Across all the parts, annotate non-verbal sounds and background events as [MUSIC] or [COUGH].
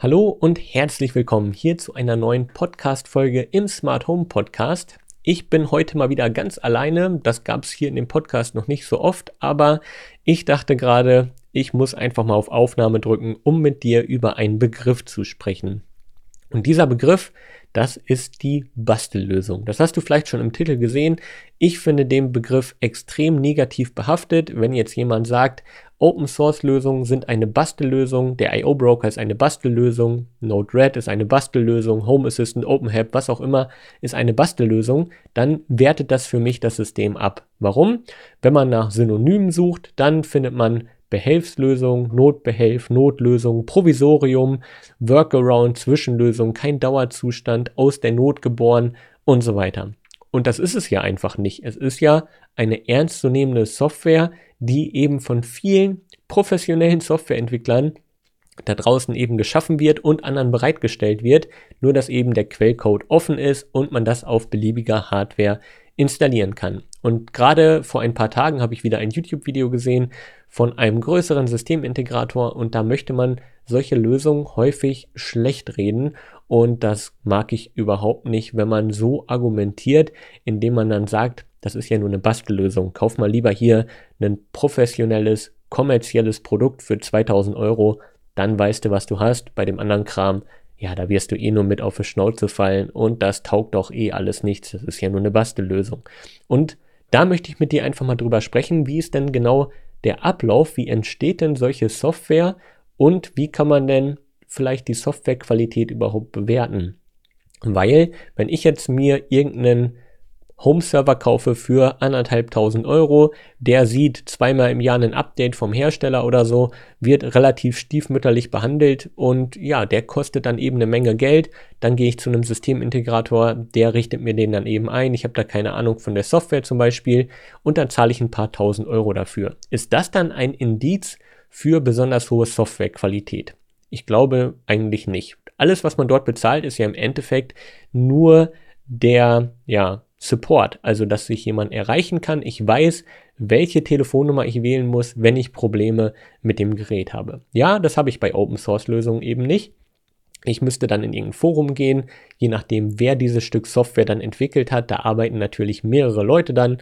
Hallo und herzlich willkommen hier zu einer neuen Podcast-Folge im Smart Home Podcast. Ich bin heute mal wieder ganz alleine. Das gab es hier in dem Podcast noch nicht so oft, aber ich dachte gerade, ich muss einfach mal auf Aufnahme drücken, um mit dir über einen Begriff zu sprechen. Und dieser Begriff, das ist die Bastellösung. Das hast du vielleicht schon im Titel gesehen. Ich finde den Begriff extrem negativ behaftet. Wenn jetzt jemand sagt, Open Source Lösungen sind eine Bastellösung, der IO Broker ist eine Bastellösung, Node-RED ist eine Bastellösung, Home Assistant, OpenHAB, was auch immer, ist eine Bastellösung, dann wertet das für mich das System ab. Warum? Wenn man nach Synonymen sucht, dann findet man Behelfslösung, Notbehelf, Notlösung, Provisorium, Workaround, Zwischenlösung, kein Dauerzustand, aus der Not geboren und so weiter. Und das ist es ja einfach nicht. Es ist ja eine ernstzunehmende Software, die eben von vielen professionellen Softwareentwicklern da draußen eben geschaffen wird und anderen bereitgestellt wird, nur dass eben der Quellcode offen ist und man das auf beliebiger Hardware installieren kann. Und gerade vor ein paar Tagen habe ich wieder ein YouTube-Video gesehen von einem größeren Systemintegrator und da möchte man solche Lösungen häufig schlecht reden und das mag ich überhaupt nicht, wenn man so argumentiert, indem man dann sagt, das ist ja nur eine Bastellösung. Kauf mal lieber hier ein professionelles, kommerzielles Produkt für 2000 Euro. Dann weißt du, was du hast. Bei dem anderen Kram, ja, da wirst du eh nur mit auf die Schnauze fallen und das taugt doch eh alles nichts. Das ist ja nur eine Bastellösung. Und da möchte ich mit dir einfach mal drüber sprechen, wie ist denn genau der Ablauf, wie entsteht denn solche Software und wie kann man denn vielleicht die Softwarequalität überhaupt bewerten? Weil, wenn ich jetzt mir irgendeinen Home-Server kaufe für anderthalbtausend Euro, der sieht zweimal im Jahr ein Update vom Hersteller oder so, wird relativ stiefmütterlich behandelt und ja, der kostet dann eben eine Menge Geld. Dann gehe ich zu einem Systemintegrator, der richtet mir den dann eben ein. Ich habe da keine Ahnung von der Software zum Beispiel und dann zahle ich ein paar tausend Euro dafür. Ist das dann ein Indiz für besonders hohe Softwarequalität? Ich glaube eigentlich nicht. Alles, was man dort bezahlt, ist ja im Endeffekt nur der, ja, Support, also dass sich jemand erreichen kann. Ich weiß, welche Telefonnummer ich wählen muss, wenn ich Probleme mit dem Gerät habe. Ja, das habe ich bei Open Source Lösungen eben nicht. Ich müsste dann in irgendein Forum gehen, je nachdem, wer dieses Stück Software dann entwickelt hat. Da arbeiten natürlich mehrere Leute dann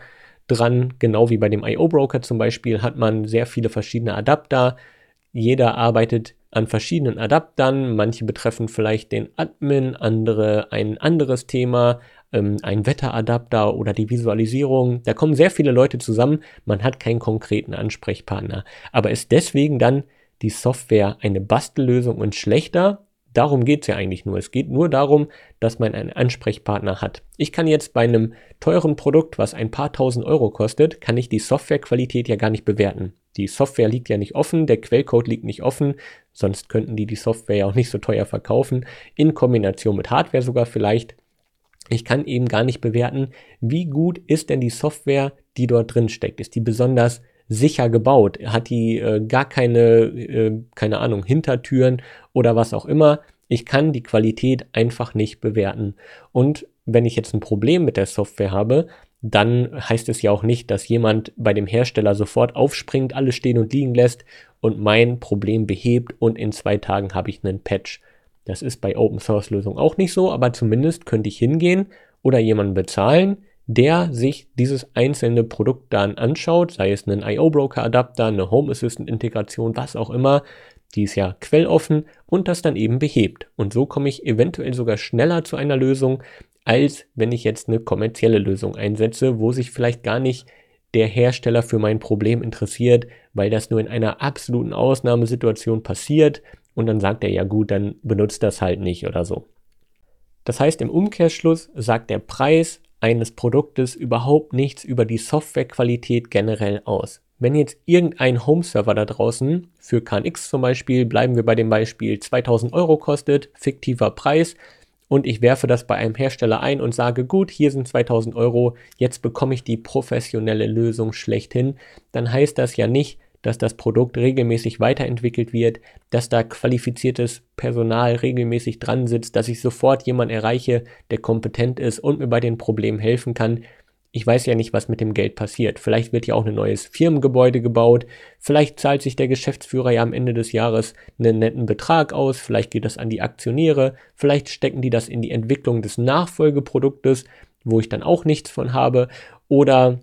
dran. Genau wie bei dem IO Broker zum Beispiel hat man sehr viele verschiedene Adapter. Jeder arbeitet an verschiedenen Adaptern. Manche betreffen vielleicht den Admin, andere ein anderes Thema, ähm, ein Wetteradapter oder die Visualisierung. Da kommen sehr viele Leute zusammen. Man hat keinen konkreten Ansprechpartner. Aber ist deswegen dann die Software eine Bastellösung und schlechter? Darum geht es ja eigentlich nur. Es geht nur darum, dass man einen Ansprechpartner hat. Ich kann jetzt bei einem teuren Produkt, was ein paar tausend Euro kostet, kann ich die Softwarequalität ja gar nicht bewerten. Die Software liegt ja nicht offen, der Quellcode liegt nicht offen, sonst könnten die die Software ja auch nicht so teuer verkaufen. In Kombination mit Hardware sogar vielleicht. Ich kann eben gar nicht bewerten, wie gut ist denn die Software, die dort drin steckt. Ist die besonders sicher gebaut? Hat die äh, gar keine, äh, keine Ahnung, Hintertüren oder was auch immer? Ich kann die Qualität einfach nicht bewerten. Und wenn ich jetzt ein Problem mit der Software habe, dann heißt es ja auch nicht, dass jemand bei dem Hersteller sofort aufspringt, alles stehen und liegen lässt und mein Problem behebt und in zwei Tagen habe ich einen Patch. Das ist bei Open Source Lösungen auch nicht so, aber zumindest könnte ich hingehen oder jemanden bezahlen, der sich dieses einzelne Produkt dann anschaut, sei es ein IO Broker Adapter, eine Home Assistant Integration, was auch immer. Die ist ja quelloffen und das dann eben behebt. Und so komme ich eventuell sogar schneller zu einer Lösung, als wenn ich jetzt eine kommerzielle Lösung einsetze, wo sich vielleicht gar nicht der Hersteller für mein Problem interessiert, weil das nur in einer absoluten Ausnahmesituation passiert und dann sagt er, ja gut, dann benutzt das halt nicht oder so. Das heißt, im Umkehrschluss sagt der Preis eines Produktes überhaupt nichts über die Softwarequalität generell aus. Wenn jetzt irgendein Home-Server da draußen für KNX zum Beispiel, bleiben wir bei dem Beispiel 2000 Euro kostet, fiktiver Preis, und ich werfe das bei einem Hersteller ein und sage, gut, hier sind 2000 Euro, jetzt bekomme ich die professionelle Lösung schlechthin, dann heißt das ja nicht, dass das Produkt regelmäßig weiterentwickelt wird, dass da qualifiziertes Personal regelmäßig dran sitzt, dass ich sofort jemanden erreiche, der kompetent ist und mir bei den Problemen helfen kann. ich weiß ja nicht, was mit dem Geld passiert. Vielleicht wird ja auch ein neues Firmengebäude gebaut. Vielleicht zahlt sich der Geschäftsführer ja am Ende des Jahres einen netten Betrag aus. Vielleicht geht das an die Aktionäre. Vielleicht stecken die das in die Entwicklung des Nachfolgeproduktes, wo ich dann auch nichts von habe. Oder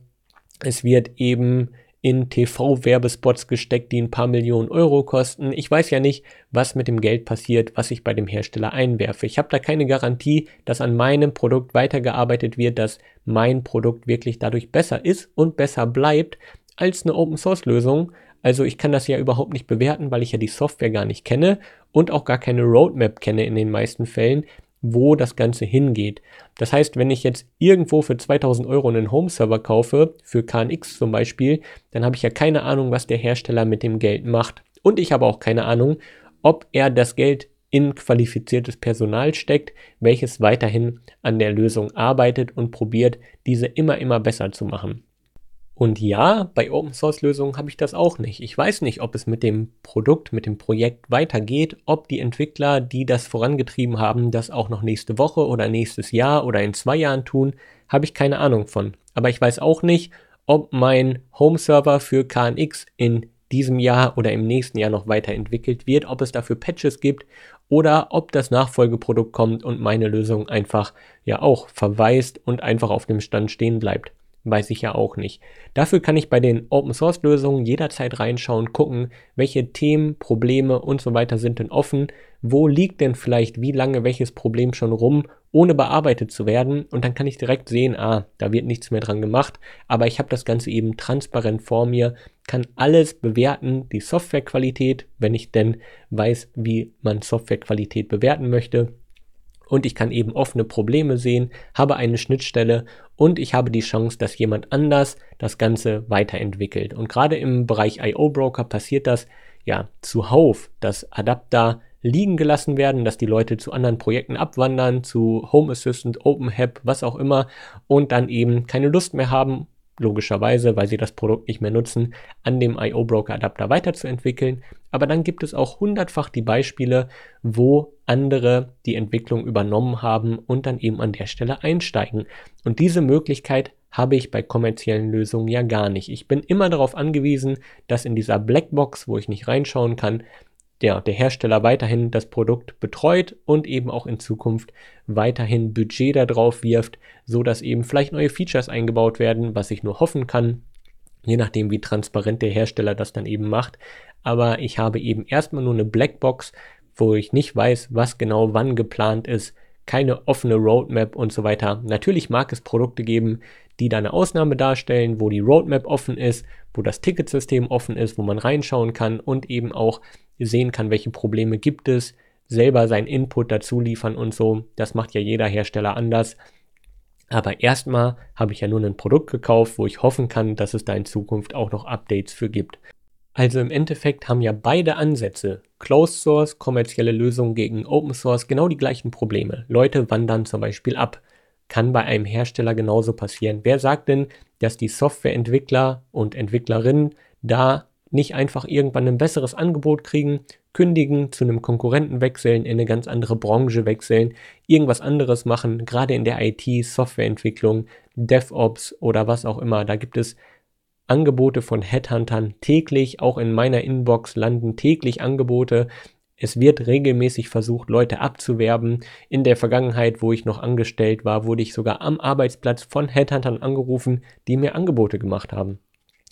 es wird eben in TV-Werbespots gesteckt, die ein paar Millionen Euro kosten. Ich weiß ja nicht, was mit dem Geld passiert, was ich bei dem Hersteller einwerfe. Ich habe da keine Garantie, dass an meinem Produkt weitergearbeitet wird, dass mein Produkt wirklich dadurch besser ist und besser bleibt als eine Open-Source-Lösung. Also ich kann das ja überhaupt nicht bewerten, weil ich ja die Software gar nicht kenne und auch gar keine Roadmap kenne in den meisten Fällen, wo das Ganze hingeht. Das heißt, wenn ich jetzt irgendwo für 2000 Euro einen Home-Server kaufe, für KNX zum Beispiel, dann habe ich ja keine Ahnung, was der Hersteller mit dem Geld macht. Und ich habe auch keine Ahnung, ob er das Geld in qualifiziertes Personal steckt, welches weiterhin an der Lösung arbeitet und probiert, diese immer, immer besser zu machen. Und ja, bei Open Source Lösungen habe ich das auch nicht. Ich weiß nicht, ob es mit dem Produkt, mit dem Projekt weitergeht, ob die Entwickler, die das vorangetrieben haben, das auch noch nächste Woche oder nächstes Jahr oder in zwei Jahren tun, habe ich keine Ahnung von. Aber ich weiß auch nicht, ob mein Home Server für KNX in diesem Jahr oder im nächsten Jahr noch weiterentwickelt wird, ob es dafür Patches gibt oder ob das Nachfolgeprodukt kommt und meine Lösung einfach ja auch verweist und einfach auf dem Stand stehen bleibt weiß ich ja auch nicht. Dafür kann ich bei den Open Source Lösungen jederzeit reinschauen, gucken, welche Themen, Probleme und so weiter sind denn offen, wo liegt denn vielleicht wie lange welches Problem schon rum, ohne bearbeitet zu werden. Und dann kann ich direkt sehen, ah, da wird nichts mehr dran gemacht, aber ich habe das Ganze eben transparent vor mir, kann alles bewerten, die Softwarequalität, wenn ich denn weiß, wie man Softwarequalität bewerten möchte und ich kann eben offene Probleme sehen, habe eine Schnittstelle und ich habe die Chance, dass jemand anders das Ganze weiterentwickelt. Und gerade im Bereich IO Broker passiert das ja zuhauf, dass Adapter liegen gelassen werden, dass die Leute zu anderen Projekten abwandern, zu Home Assistant, OpenHab, was auch immer und dann eben keine Lust mehr haben logischerweise, weil sie das Produkt nicht mehr nutzen, an dem IO Broker Adapter weiterzuentwickeln. Aber dann gibt es auch hundertfach die Beispiele, wo andere die Entwicklung übernommen haben und dann eben an der Stelle einsteigen. Und diese Möglichkeit habe ich bei kommerziellen Lösungen ja gar nicht. Ich bin immer darauf angewiesen, dass in dieser Blackbox, wo ich nicht reinschauen kann, der, der Hersteller weiterhin das Produkt betreut und eben auch in Zukunft weiterhin Budget darauf wirft, so dass eben vielleicht neue Features eingebaut werden, was ich nur hoffen kann, je nachdem wie transparent der Hersteller das dann eben macht. Aber ich habe eben erstmal nur eine Blackbox, wo ich nicht weiß, was genau wann geplant ist, keine offene Roadmap und so weiter. Natürlich mag es Produkte geben, die da eine Ausnahme darstellen, wo die Roadmap offen ist, wo das Ticketsystem offen ist, wo man reinschauen kann und eben auch sehen kann, welche Probleme gibt es, selber seinen Input dazu liefern und so. Das macht ja jeder Hersteller anders. Aber erstmal habe ich ja nur ein Produkt gekauft, wo ich hoffen kann, dass es da in Zukunft auch noch Updates für gibt. Also im Endeffekt haben ja beide Ansätze, Closed Source, kommerzielle Lösungen gegen Open Source, genau die gleichen Probleme. Leute wandern zum Beispiel ab. Kann bei einem Hersteller genauso passieren. Wer sagt denn, dass die Softwareentwickler und Entwicklerinnen da nicht einfach irgendwann ein besseres Angebot kriegen, kündigen, zu einem Konkurrenten wechseln, in eine ganz andere Branche wechseln, irgendwas anderes machen, gerade in der IT, Softwareentwicklung, DevOps oder was auch immer. Da gibt es Angebote von Headhuntern täglich, auch in meiner Inbox landen täglich Angebote. Es wird regelmäßig versucht, Leute abzuwerben. In der Vergangenheit, wo ich noch angestellt war, wurde ich sogar am Arbeitsplatz von Headhuntern angerufen, die mir Angebote gemacht haben.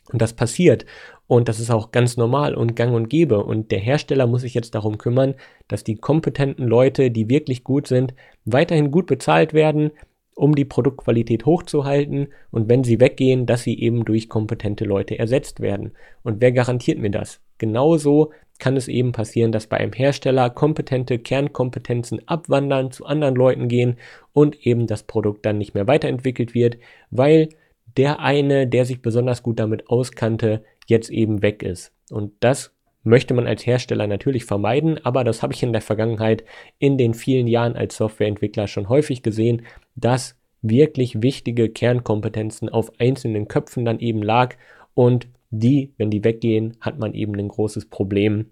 Und das passiert. Und das ist auch ganz normal und gang und gäbe. Und der Hersteller muss sich jetzt darum kümmern, dass die kompetenten Leute, die wirklich gut sind, weiterhin gut bezahlt werden, um die Produktqualität hochzuhalten. Und wenn sie weggehen, dass sie eben durch kompetente Leute ersetzt werden. Und wer garantiert mir das? Genauso kann es eben passieren, dass bei einem Hersteller kompetente Kernkompetenzen abwandern, zu anderen Leuten gehen und eben das Produkt dann nicht mehr weiterentwickelt wird, weil der eine, der sich besonders gut damit auskannte, jetzt eben weg ist. Und das möchte man als Hersteller natürlich vermeiden, aber das habe ich in der Vergangenheit in den vielen Jahren als Softwareentwickler schon häufig gesehen, dass wirklich wichtige Kernkompetenzen auf einzelnen Köpfen dann eben lag und die, wenn die weggehen, hat man eben ein großes Problem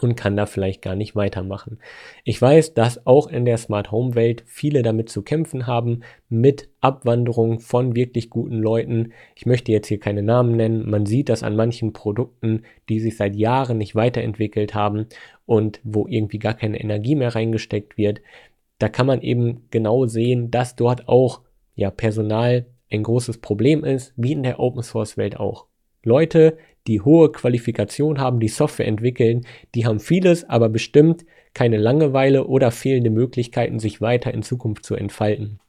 und kann da vielleicht gar nicht weitermachen. Ich weiß, dass auch in der Smart Home Welt viele damit zu kämpfen haben, mit Abwanderung von wirklich guten Leuten. Ich möchte jetzt hier keine Namen nennen. Man sieht das an manchen Produkten, die sich seit Jahren nicht weiterentwickelt haben und wo irgendwie gar keine Energie mehr reingesteckt wird. Da kann man eben genau sehen, dass dort auch ja Personal ein großes Problem ist, wie in der Open Source Welt auch. Leute, die hohe Qualifikation haben, die Software entwickeln, die haben vieles, aber bestimmt keine Langeweile oder fehlende Möglichkeiten, sich weiter in Zukunft zu entfalten.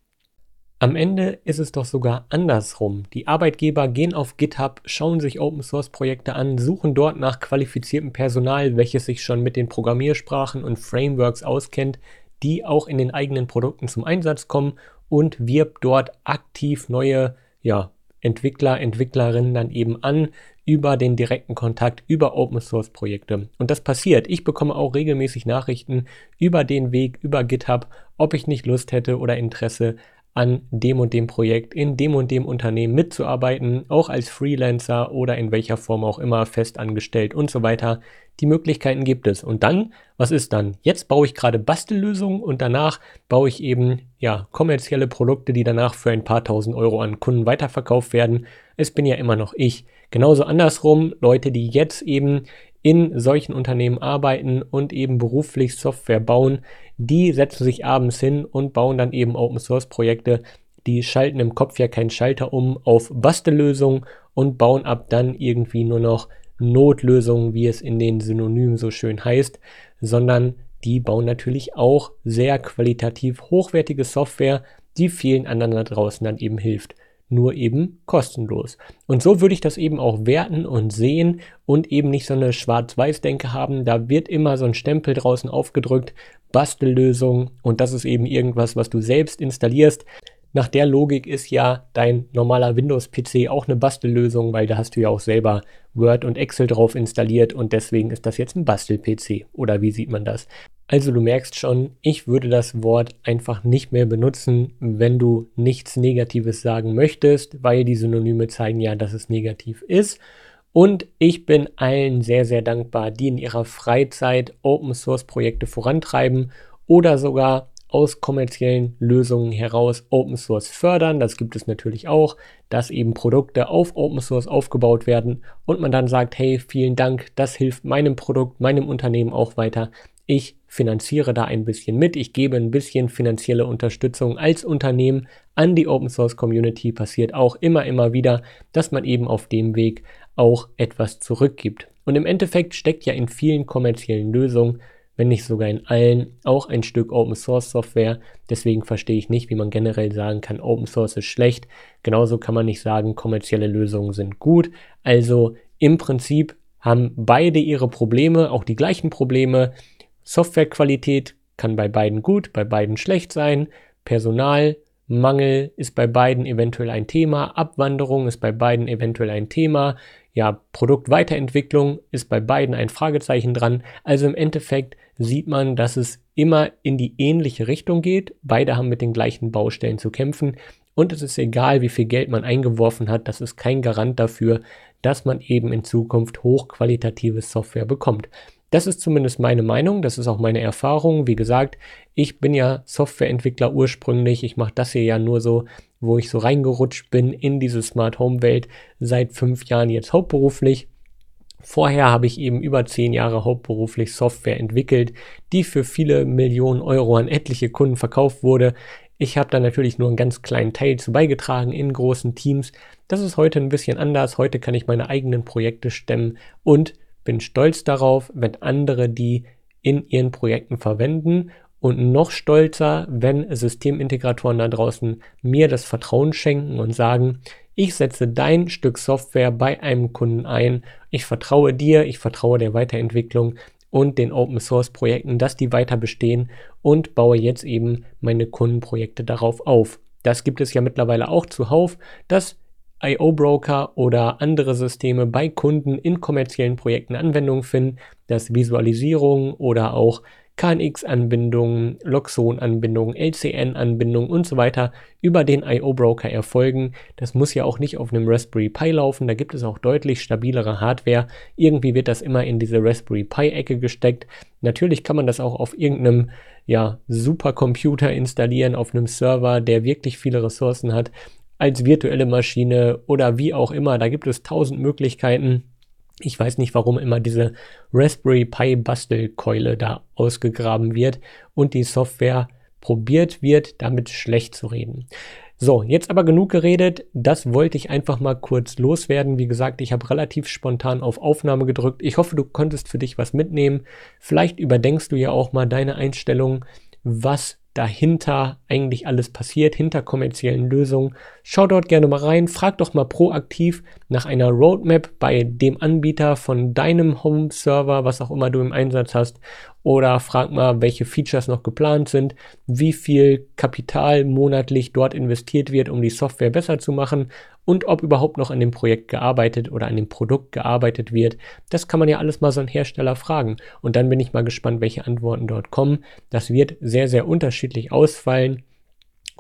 Am Ende ist es doch sogar andersrum. Die Arbeitgeber gehen auf GitHub, schauen sich Open Source Projekte an, suchen dort nach qualifiziertem Personal, welches sich schon mit den Programmiersprachen und Frameworks auskennt, die auch in den eigenen Produkten zum Einsatz kommen und wirbt dort aktiv neue ja, Entwickler, Entwicklerinnen dann eben an über den direkten Kontakt, über Open Source Projekte. Und das passiert. Ich bekomme auch regelmäßig Nachrichten über den Weg, über GitHub, ob ich nicht Lust hätte oder Interesse an dem und dem Projekt, in dem und dem Unternehmen mitzuarbeiten, auch als Freelancer oder in welcher Form auch immer, festangestellt und so weiter. Die Möglichkeiten gibt es. Und dann, was ist dann? Jetzt baue ich gerade Bastellösungen und danach baue ich eben ja kommerzielle Produkte, die danach für ein paar tausend Euro an Kunden weiterverkauft werden. Es bin ja immer noch ich. Genauso andersrum, Leute, die jetzt eben in solchen Unternehmen arbeiten und eben beruflich Software bauen, die setzen sich abends hin und bauen dann eben Open Source Projekte. Die schalten im Kopf ja keinen Schalter um auf Bastellösungen und bauen ab dann irgendwie nur noch Notlösungen, wie es in den Synonymen so schön heißt, sondern die bauen natürlich auch sehr qualitativ hochwertige Software, die vielen anderen da draußen dann eben hilft nur eben kostenlos. Und so würde ich das eben auch werten und sehen und eben nicht so eine Schwarz-Weiß-Denke haben. Da wird immer so ein Stempel draußen aufgedrückt, Bastellösung und das ist eben irgendwas, was du selbst installierst. Nach der Logik ist ja dein normaler Windows-PC auch eine Bastellösung, weil da hast du ja auch selber Word und Excel drauf installiert und deswegen ist das jetzt ein Bastel-PC. Oder wie sieht man das? Also du merkst schon, ich würde das Wort einfach nicht mehr benutzen, wenn du nichts Negatives sagen möchtest, weil die Synonyme zeigen ja, dass es negativ ist. Und ich bin allen sehr, sehr dankbar, die in ihrer Freizeit Open Source Projekte vorantreiben oder sogar aus kommerziellen Lösungen heraus Open Source fördern. Das gibt es natürlich auch, dass eben Produkte auf Open Source aufgebaut werden und man dann sagt, hey, vielen Dank, das hilft meinem Produkt, meinem Unternehmen auch weiter. Ich finanziere da ein bisschen mit, ich gebe ein bisschen finanzielle Unterstützung als Unternehmen an die Open Source Community. Passiert auch immer, immer wieder, dass man eben auf dem Weg auch etwas zurückgibt. Und im Endeffekt steckt ja in vielen kommerziellen Lösungen, wenn nicht sogar in allen, auch ein Stück Open Source Software. Deswegen verstehe ich nicht, wie man generell sagen kann, Open Source ist schlecht. Genauso kann man nicht sagen, kommerzielle Lösungen sind gut. Also im Prinzip haben beide ihre Probleme, auch die gleichen Probleme. Softwarequalität kann bei beiden gut, bei beiden schlecht sein. Personalmangel ist bei beiden eventuell ein Thema. Abwanderung ist bei beiden eventuell ein Thema. Ja, Produktweiterentwicklung ist bei beiden ein Fragezeichen dran. Also im Endeffekt sieht man, dass es immer in die ähnliche Richtung geht. Beide haben mit den gleichen Baustellen zu kämpfen. Und es ist egal, wie viel Geld man eingeworfen hat, das ist kein Garant dafür, dass man eben in Zukunft hochqualitative Software bekommt. Das ist zumindest meine Meinung, das ist auch meine Erfahrung. Wie gesagt, ich bin ja Softwareentwickler ursprünglich. Ich mache das hier ja nur so, wo ich so reingerutscht bin in diese Smart Home Welt seit fünf Jahren jetzt hauptberuflich. Vorher habe ich eben über zehn Jahre hauptberuflich Software entwickelt, die für viele Millionen Euro an etliche Kunden verkauft wurde. Ich habe da natürlich nur einen ganz kleinen Teil zu beigetragen in großen Teams. Das ist heute ein bisschen anders. Heute kann ich meine eigenen Projekte stemmen und bin stolz darauf, wenn andere die in ihren Projekten verwenden und noch stolzer, wenn Systemintegratoren da draußen mir das Vertrauen schenken und sagen, ich setze dein Stück Software bei einem Kunden ein, ich vertraue dir, ich vertraue der Weiterentwicklung und den Open Source Projekten, dass die weiter bestehen und baue jetzt eben meine Kundenprojekte darauf auf. Das gibt es ja mittlerweile auch zuhauf, dass IO-Broker oder andere Systeme bei Kunden in kommerziellen Projekten Anwendung finden, dass Visualisierung oder auch KNX-Anbindungen, Loxon-Anbindungen, LCN-Anbindungen und so weiter über den IO-Broker erfolgen. Das muss ja auch nicht auf einem Raspberry Pi laufen, da gibt es auch deutlich stabilere Hardware. Irgendwie wird das immer in diese Raspberry Pi-Ecke gesteckt. Natürlich kann man das auch auf irgendeinem ja, Supercomputer installieren, auf einem Server, der wirklich viele Ressourcen hat, als virtuelle Maschine oder wie auch immer. Da gibt es tausend Möglichkeiten. Ich weiß nicht, warum immer diese Raspberry Pi Bastelkeule da ausgegraben wird und die Software probiert wird, damit schlecht zu reden. So, jetzt aber genug geredet. Das wollte ich einfach mal kurz loswerden. Wie gesagt, ich habe relativ spontan auf Aufnahme gedrückt. Ich hoffe, du konntest für dich was mitnehmen. Vielleicht überdenkst du ja auch mal deine Einstellung, was dahinter eigentlich alles passiert, hinter kommerziellen Lösungen. Schau dort gerne mal rein, frag doch mal proaktiv nach einer Roadmap bei dem Anbieter von deinem Home-Server, was auch immer du im Einsatz hast, oder frag mal, welche Features noch geplant sind, wie viel Kapital monatlich dort investiert wird, um die Software besser zu machen und ob überhaupt noch an dem Projekt gearbeitet oder an dem Produkt gearbeitet wird. Das kann man ja alles mal so einen Hersteller fragen. Und dann bin ich mal gespannt, welche Antworten dort kommen. Das wird sehr, sehr unterschiedlich ausfallen.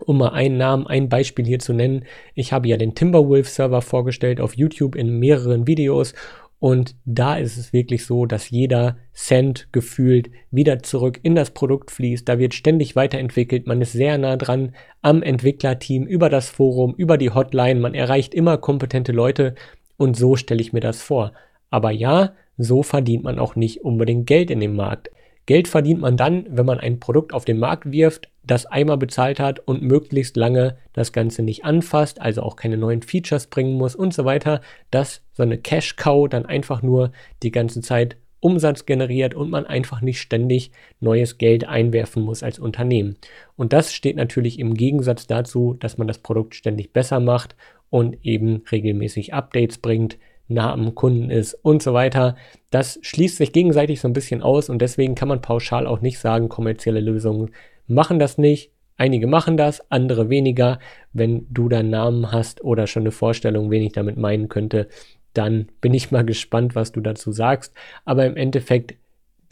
Um mal einen Namen, ein Beispiel hier zu nennen. Ich habe ja den Timberwolf Server vorgestellt auf YouTube in mehreren Videos und da ist es wirklich so, dass jeder Cent gefühlt wieder zurück in das Produkt fließt. Da wird ständig weiterentwickelt. Man ist sehr nah dran am Entwicklerteam, über das Forum, über die Hotline. Man erreicht immer kompetente Leute. Und so stelle ich mir das vor. Aber ja, so verdient man auch nicht unbedingt Geld in dem Markt. Geld verdient man dann, wenn man ein Produkt auf den Markt wirft, das einmal bezahlt hat und möglichst lange das Ganze nicht anfasst, also auch keine neuen Features bringen muss und so weiter, dass so eine Cash-Cow dann einfach nur die ganze Zeit Umsatz generiert und man einfach nicht ständig neues Geld einwerfen muss als Unternehmen. Und das steht natürlich im Gegensatz dazu, dass man das Produkt ständig besser macht und eben regelmäßig Updates bringt, nah am Kunden ist und so weiter. Das schließt sich gegenseitig so ein bisschen aus und deswegen kann man pauschal auch nicht sagen, kommerzielle Lösungen machen das nicht. Einige machen das, andere weniger. Wenn du da Namen hast oder schon eine Vorstellung, wen ich damit meinen könnte, dann bin ich mal [LAUGHS] gespannt, was du dazu sagst. Aber im Endeffekt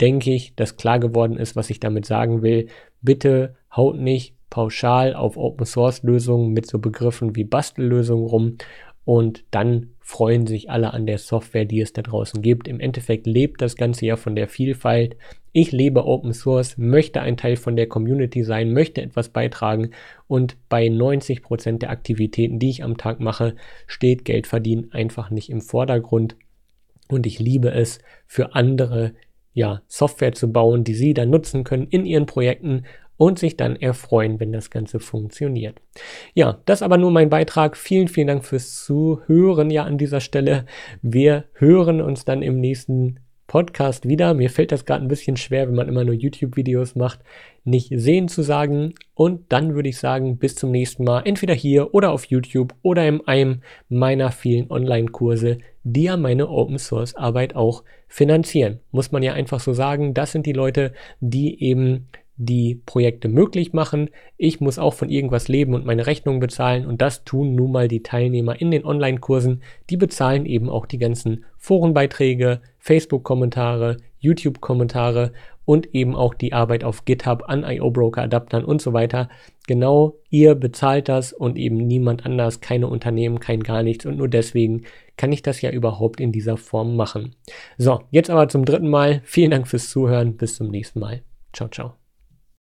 denke ich, dass klar geworden ist, was ich damit sagen will. Bitte haut nicht pauschal auf Open Source Lösungen mit so Begriffen wie Bastellösungen rum und dann freuen sich alle an der Software, die es da draußen gibt. Im Endeffekt lebt das Ganze ja von der Vielfalt. Ich lebe Open Source, möchte ein Teil von der Community sein, möchte etwas beitragen und bei 90 Prozent der Aktivitäten, die ich am Tag mache, steht Geld verdienen einfach nicht im Vordergrund. Und ich liebe es, für andere ja, Software zu bauen, die sie dann nutzen können in ihren Projekten und sich dann erfreuen, wenn das Ganze funktioniert. Ja, das aber nur mein Beitrag. Vielen, vielen Dank fürs Zuhören ja an dieser Stelle. Wir hören uns dann im nächsten Podcast wieder. Mir fällt das gerade ein bisschen schwer, wenn man immer nur YouTube-Videos macht, nicht sehen zu sagen. Und dann würde ich sagen, bis zum nächsten Mal, entweder hier oder auf YouTube oder in einem meiner vielen Online-Kurse, die ja meine Open-Source-Arbeit auch finanzieren. Muss man ja einfach so sagen, das sind die Leute, die eben die Projekte möglich machen. Ich muss auch von irgendwas leben und meine Rechnungen bezahlen und das tun nun mal die Teilnehmer in den Online-Kursen. Die bezahlen eben auch die ganzen Forenbeiträge, Facebook-Kommentare, YouTube-Kommentare und eben auch die Arbeit auf GitHub an IO-Broker-Adaptern und so weiter. Genau, ihr bezahlt das und eben niemand anders, keine Unternehmen, kein gar nichts und nur deswegen kann ich das ja überhaupt in dieser Form machen. So, jetzt aber zum dritten Mal. Vielen Dank fürs Zuhören. Bis zum nächsten Mal. Ciao, ciao.